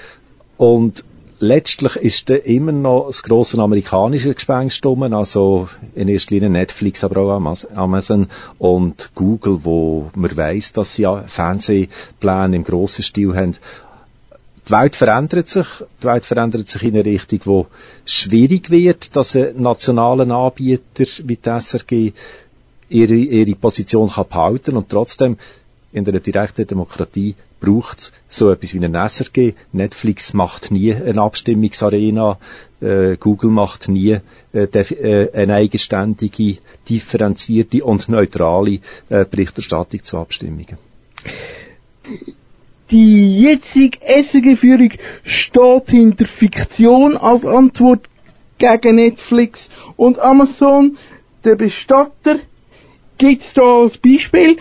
und letztlich ist da immer noch das grosse amerikanische Gespenst rum, also in erster Linie Netflix, aber auch Amazon und Google, wo man weiß, dass sie ja Fernsehpläne im grossen Stil haben. Die Welt verändert sich. Die Welt verändert sich in eine Richtung, wo schwierig wird, dass ein nationaler Anbieter wie die SRG ihre, ihre Position kann behalten und trotzdem in einer direkten Demokratie braucht es so etwas wie eine SRG. Netflix macht nie eine Abstimmungsarena, äh, Google macht nie äh, äh, eine eigenständige, differenzierte und neutrale Berichterstattung zu Abstimmungen. Die jetzige SRG-Führung steht hinter Fiktion als Antwort gegen Netflix und Amazon. Der Bestatter gibt es da als Beispiel,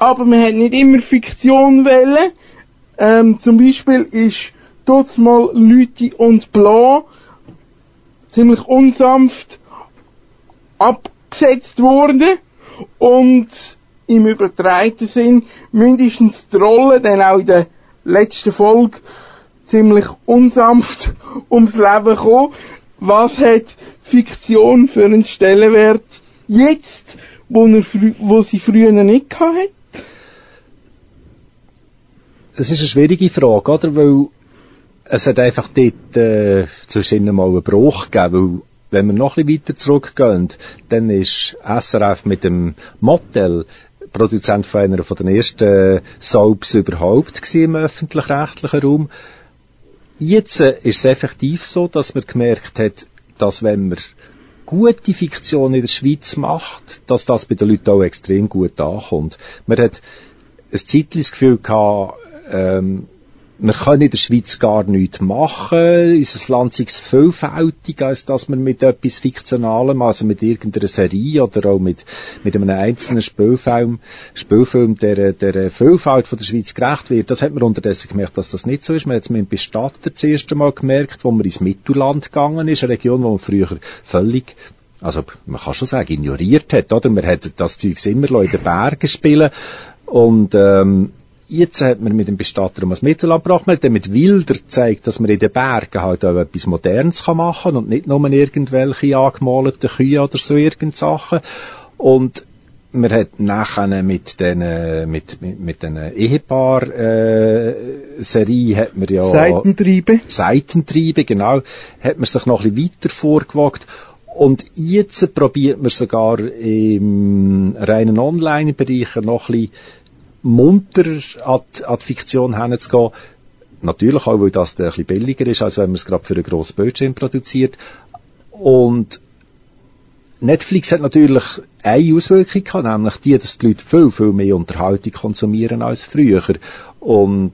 aber man hat nicht immer Fiktion wählen. Ähm, zum Beispiel ist dort mal Lüti und Blanc ziemlich unsanft abgesetzt worden und im übertreiten Sinn mindestens die Rolle dann auch in der letzten Folge ziemlich unsanft [laughs] ums Leben gekommen. Was hat Fiktion für einen Stellenwert jetzt, wo, er, wo sie früher nicht hatte? Das ist eine schwierige Frage, oder? Weil es hat einfach dort äh, zwischen mal einen Bruch gegeben, weil wenn wir noch ein bisschen weiter zurückgehen, dann ist SRF mit dem Motel Produzent von einer von den ersten Soaps überhaupt im öffentlich-rechtlichen Raum. Jetzt äh, ist es effektiv so, dass man gemerkt hat, dass wenn man gute Fiktion in der Schweiz macht, dass das bei den Leuten auch extrem gut ankommt. Man hat ein zeitliches Gefühl gehabt, ähm, wir können in der Schweiz gar nichts machen. Unser Land ist vielfältig, als dass man mit etwas Fiktionalem, also mit irgendeiner Serie oder auch mit, mit einem einzelnen Spielfilm, Spielfilm der, der Vielfalt von der Schweiz gerecht wird. Das hat man unterdessen gemerkt, dass das nicht so ist. Man hat es mit dem Bestatter das erste Mal gemerkt, wo man ins Mittelland gegangen ist, eine Region, wo man früher völlig also man kann schon sagen, ignoriert hat, oder? Man hat das Zeug immer in den Bergen spielen und ähm, Jetzt hat man mit dem Bestatter um das Mittel abgebracht, man hat dann mit Wilder gezeigt, dass man in den Bergen halt auch etwas Modernes machen kann und nicht nur irgendwelche angemalten Kühe oder so irgend Sachen. Und man hat nachher mit den, mit, mit, mit den Ehepaar-Serie äh, hat man ja... Seitentriebe. Seitentriebe, genau. Hat man sich noch ein bisschen weiter vorgewagt. Und jetzt probiert man sogar im reinen Online-Bereich noch ein bisschen munter an die, Fiktion herzugehen. Natürlich auch, weil das ein bisschen billiger ist, als wenn man es gerade für ein grosses Budget produziert. Und Netflix hat natürlich eine Auswirkung gehabt, nämlich die, dass die Leute viel, viel mehr Unterhaltung konsumieren als früher. Und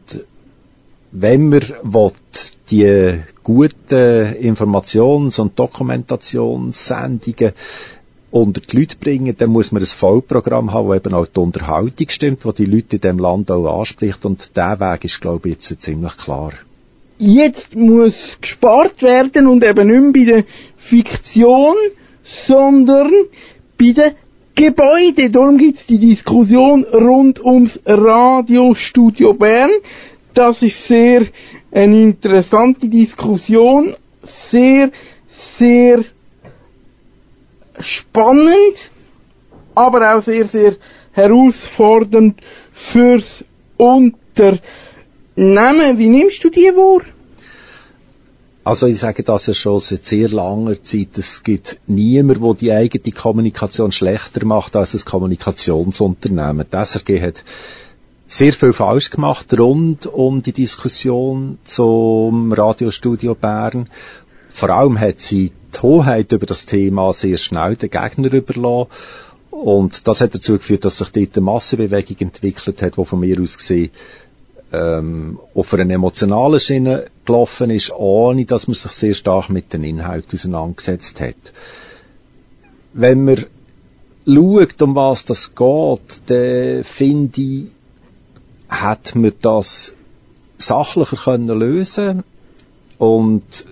wenn man will, die guten Informations- und Dokumentationssendungen unter die Leute bringen, dann muss man ein Vollprogramm haben, das eben auch die Unterhaltung stimmt, wo die Leute in dem Land auch anspricht und der Weg ist, glaube ich, jetzt ziemlich klar. Jetzt muss gespart werden und eben nicht mehr bei der Fiktion, sondern bei den Gebäuden. Darum gibt es die Diskussion rund ums Radiostudio Bern. Das ist sehr eine interessante Diskussion, sehr, sehr spannend, aber auch sehr, sehr herausfordernd fürs Unternehmen. Wie nimmst du die wahr? Also ich sage das ja schon seit sehr langer Zeit. Es gibt niemand, der die eigene Kommunikation schlechter macht als ein Kommunikationsunternehmen. Die SRG hat sehr viel falsch gemacht rund um die Diskussion zum Radiostudio Bern. Vor allem hat sie die Hoheit über das Thema sehr schnell den Gegner überlassen. Und das hat dazu geführt, dass sich dort eine Massenbewegung entwickelt hat, die von mir aus gesehen ähm, auf einer emotionalen Schiene gelaufen ist, ohne dass man sich sehr stark mit den Inhalten auseinandergesetzt hat. Wenn man schaut, um was das geht, dann finde ich, hat man das sachlicher können lösen und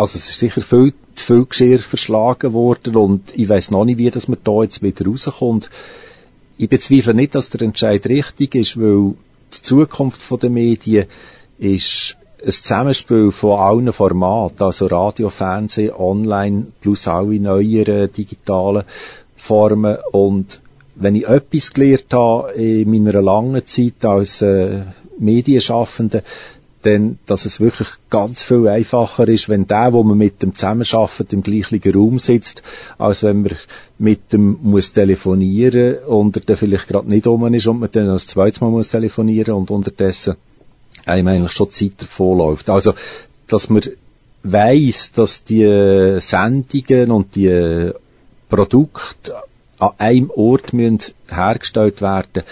also es ist sicher viel zu viel Geschirr verschlagen worden und ich weiß noch nicht, wie dass man da jetzt wieder rauskommt. Ich bezweifle nicht, dass der Entscheid richtig ist, weil die Zukunft der Medien ist ein Zusammenspiel von allen Formaten, also Radio, Fernsehen, Online, plus alle neueren digitalen Formen. Und wenn ich etwas gelernt habe in meiner langen Zeit als äh, Medienschaffende, dann, dass es wirklich ganz viel einfacher ist, wenn der, wo man mit dem zusammenarbeitet, im gleichen Raum sitzt, als wenn man mit dem muss telefonieren und der vielleicht gerade nicht um ist und man dann das zweite Mal muss telefonieren und unterdessen einem eigentlich schon Zeit davonläuft. Also, dass man weiss, dass die Sendungen und die Produkte an einem Ort müssen hergestellt werden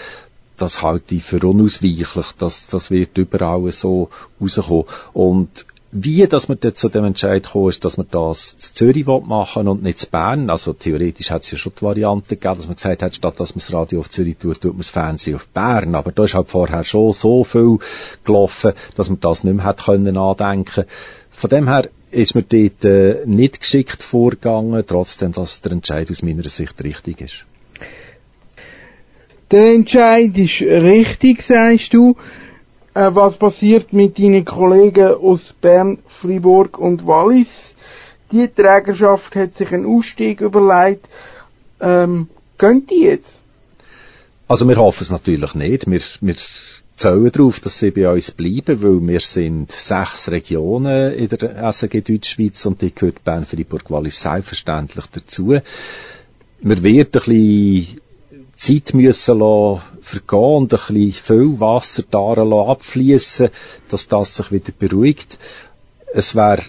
das halte ich für unausweichlich. Das, das wird überall so rauskommen. Und wie, dass man dort zu dem Entscheid gekommen ist, dass man das zu Zürich machen und nicht zu Bern. Also theoretisch hat es ja schon die Variante gegeben, dass man gesagt hat, statt dass man das Radio auf Zürich tut, tut man das Fernsehen auf Bern. Aber da ist halt vorher schon so viel gelaufen, dass man das nicht mehr hat können andenken. Von dem her ist man dort äh, nicht geschickt vorgegangen, trotzdem, dass der Entscheid aus meiner Sicht richtig ist. Der Entscheid ist richtig, sagst du. Äh, was passiert mit deinen Kollegen aus Bern, Fribourg und Wallis? Die Trägerschaft hat sich einen Ausstieg überlegt. Ähm, gehen die jetzt? Also wir hoffen es natürlich nicht. Wir, wir zählen darauf, dass sie bei uns bleiben, weil wir sind sechs Regionen in der SAG Deutschschweiz und die gehört Bern, Fribourg, Wallis selbstverständlich dazu. Wir werden ein bisschen Zeit müssen lassen, vergehen und ein bisschen viel Wasser daran abfließen, dass das sich wieder beruhigt. Es wäre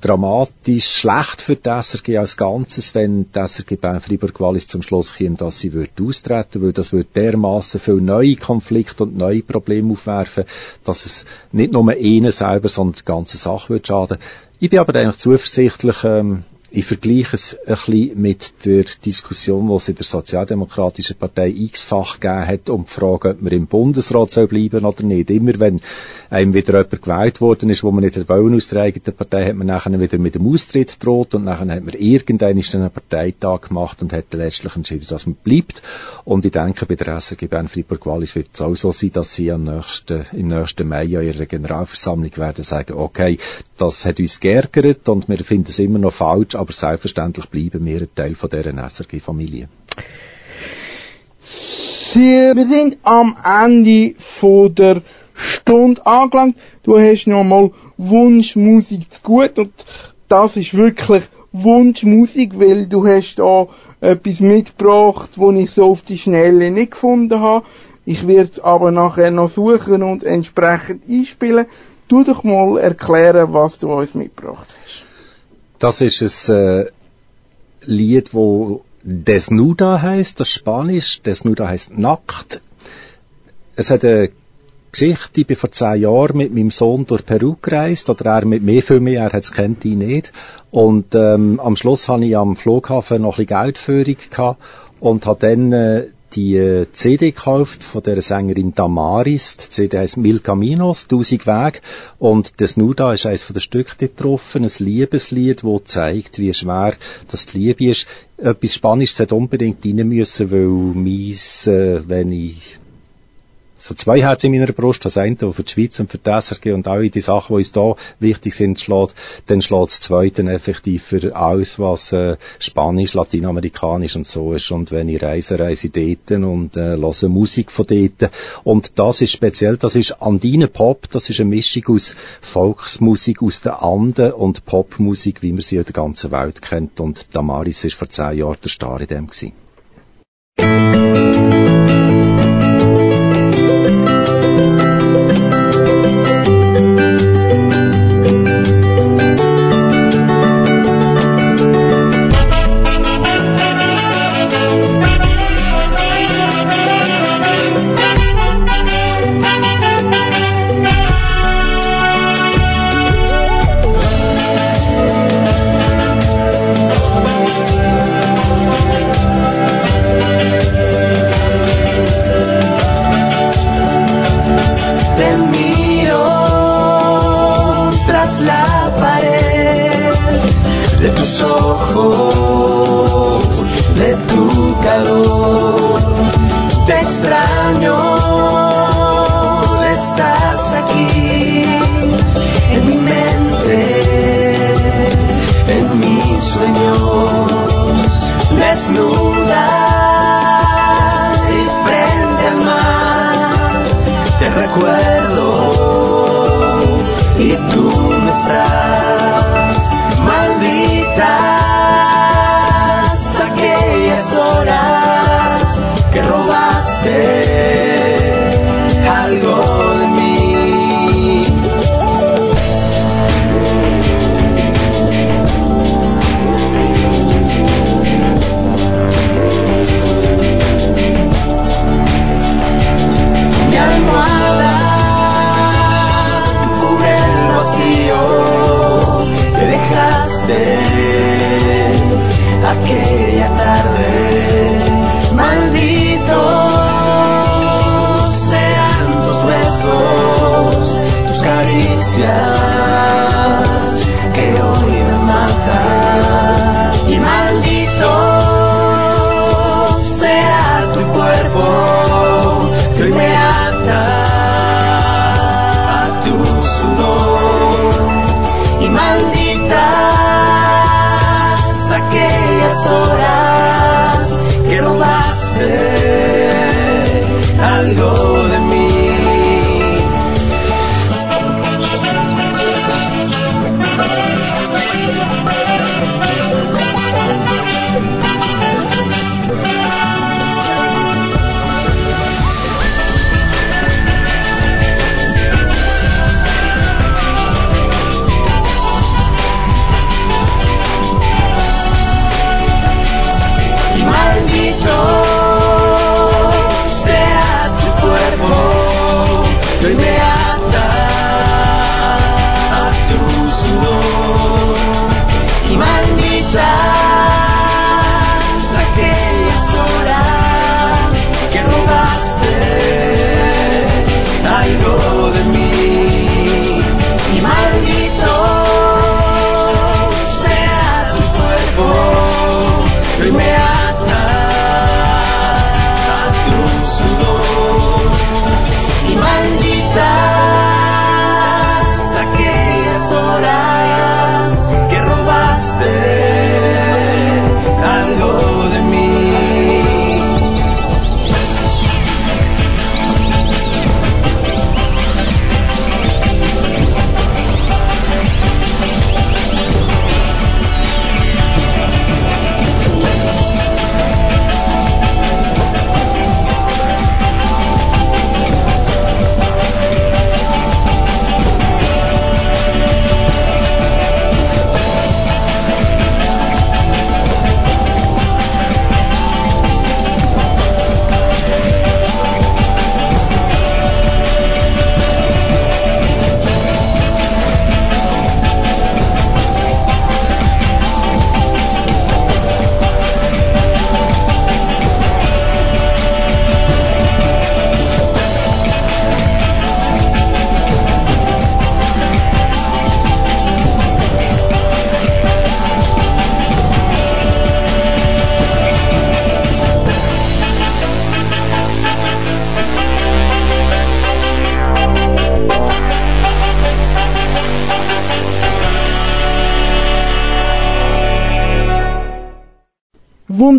dramatisch schlecht für die SRG als Ganzes, wenn die SRG Bern Freiburg Wallis zum Schluss käme, dass sie würde austreten, weil das würde dermaßen viel neue Konflikte und neue Probleme aufwerfen, dass es nicht nur ihnen selber, sondern die ganze Sache würde schaden. Ich bin aber eigentlich zuversichtlich, ähm, ich vergleiche es ein bisschen mit der Diskussion, die es in der Sozialdemokratischen Partei x-fach gegeben hat, um die Frage, ob man im Bundesrat soll bleiben oder nicht. Immer wenn einem wieder jemand gewählt worden ist, wo man nicht wollen aus der eigenen Partei, hat man nachher wieder mit dem Austritt droht und nachher hat man irgendeinen einen Parteitag gemacht und hat letztlich entschieden, dass man bleibt. Und ich denke, bei der SRG Bern Freiburg Wallis wird es auch so sein, dass sie am nächsten, im nächsten Mai an ihrer Generalversammlung werden sagen, okay, das hat uns geärgert und wir finden es immer noch falsch, aber selbstverständlich bleiben wir ein Teil von dieser SRG-Familie. Wir sind am Ende von der Stunde angelangt. Du hast noch mal Wunschmusik zu gut und das ist wirklich Wunschmusik, weil du hast da etwas mitgebracht, wo ich so auf die Schnelle nicht gefunden habe. Ich werde es aber nachher noch suchen und entsprechend einspielen. Du doch mal erklären, was du uns mitgebracht hast. Das ist ein äh, Lied, wo Desnuda heißt, das Spanisch. Desnuda heißt nackt. Es hat eine Geschichte. Ich bin vor zehn Jahren mit meinem Sohn durch Peru gereist, oder er mit mir für mich, er hat kennt ihn nicht. Und ähm, am Schluss hatte ich am Flughafen noch ein bisschen Geldführung gehabt und habe dann äh, die äh, CD gekauft von der Sängerin Damaris. Die CD heißt Mil Caminos, 1000 Wege. Und das Nuda ist eines von den Stücken getroffen, ein Liebeslied, das zeigt, wie schwer das die Liebe ist. Etwas Spanisches hätte unbedingt rein müssen, weil meins, äh, wenn ich so zwei Herzen in meiner Brust, das eine für die Schweiz und für die SRG und alle die Sachen, die uns da wichtig sind, schlägt, dann schlägt das zweite effektiv für alles, was äh, Spanisch, Lateinamerikanisch und so ist. Und wenn ich reise, reise ich dort und äh, höre Musik von dort. Und das ist speziell, das ist Andine Pop, das ist eine Mischung aus Volksmusik aus den Anden und Popmusik, wie man sie in der ganzen Welt kennt. Und Damaris ist vor zehn Jahren der Star in dem gewesen.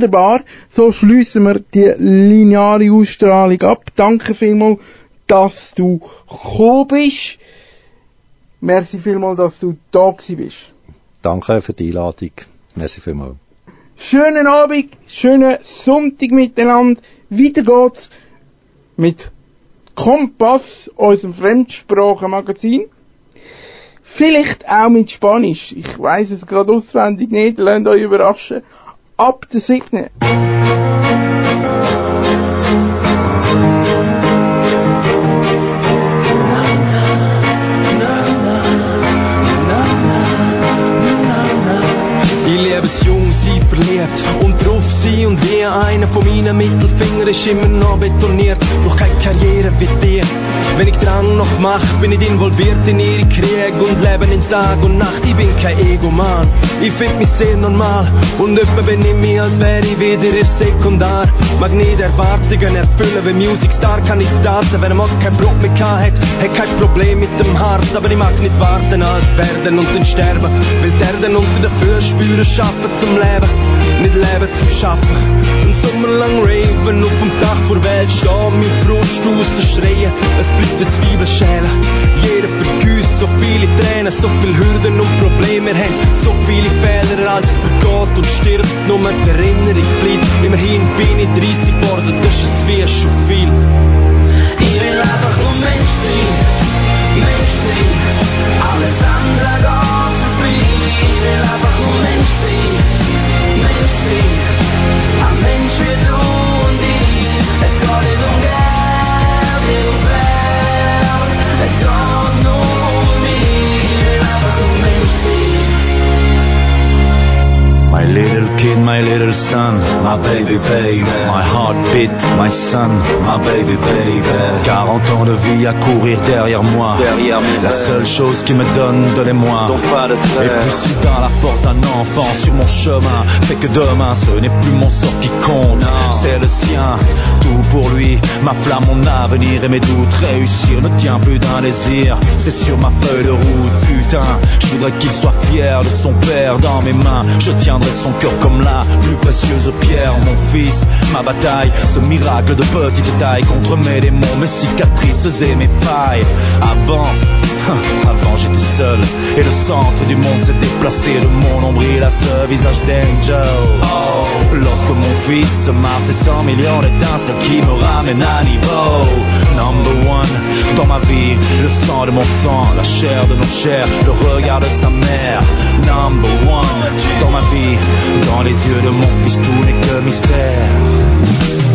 Wunderbar. So schließen wir die lineare Ausstrahlung ab. Danke vielmals, dass du gekommen bist. Merci vielmals, dass du da bist. Danke für die Einladung. Merci vielmals. Schönen Abend, schönen Sonntag miteinander. Weiter geht's mit Kompass, unserem Fremdsprachenmagazin. Vielleicht auch mit Spanisch. Ich weiß es gerade auswendig nicht, lasst euch überraschen. Ab der 7. Ich lebe es jung, sie verliebt und drauf sie und wie einer von meinen Mittelfingern ist immer noch betoniert. Doch keine Karriere wie dir. Wenn ich Drang noch mach, bin ich involviert in ihre Krieg und lebe in Tag und Nacht. Ich bin kein Ego-Mann, ich find mich sehr normal und öppe bin ich mir, als wäre ich wieder ihr Sekundar. Mag nicht Erwartungen erfüllen, wie Musicstar-Kandidaten. Wenn er mal kein Brot mehr hat, hat kein Problem mit dem Hart. Aber ich mag nicht warten, alt werden und dann sterben. Will die Erde unter den Füßen spüren, schaffen zum Leben, nicht leben zum Schaffen. Ein Sommer lang raven, auf dem Dach vor Welt stehen, mir Frust rausschreien, es bleibt eine Zwiebelschäle. Jeder vergüsst so viele Tränen, so viele Hürden und Probleme, wir haben so viele Fehler, als vergeht und stirbt, nur die Erinnerung bleibt. Immerhin bin ich 30 geworden, das ist wie schon viel. Ich will einfach nur Mensch sein, Mensch sein, alles andere geht. Ich will einfach nur Mensch My little kid, my little son, my baby baby, my heartbeat, my son, my baby baby. 40 ans de vie à courir derrière moi, Derrière la seule chose qui me donne de l'émoi. Et puis trêve. soudain la force d'un enfant sur mon chemin fait que demain ce n'est plus mon sort qui compte, c'est le sien. Tout pour lui, ma flamme, mon avenir et mes doutes. Réussir ne tient plus d'un désir, c'est sur ma feuille de route. Putain, je voudrais qu'il soit fier de son père dans mes mains. Je tiendrai son cœur comme la plus précieuse pierre. Mon fils, ma bataille, ce miracle de petite taille contre mes démons, mes cicatrices et mes failles. Avant, [laughs] avant j'étais seul et le centre du monde s'est déplacé de mon nombril à ce visage d'angel. Oh, lorsque mon fils se marre, c'est 100 millions d'étincelles qui me ramènent à niveau. Number one dans ma vie, le sang de mon sang, la chair de nos chairs, le regard de sa mère. Number one dans ma vie, dans les yeux de mon fils, tout n'est que mystère.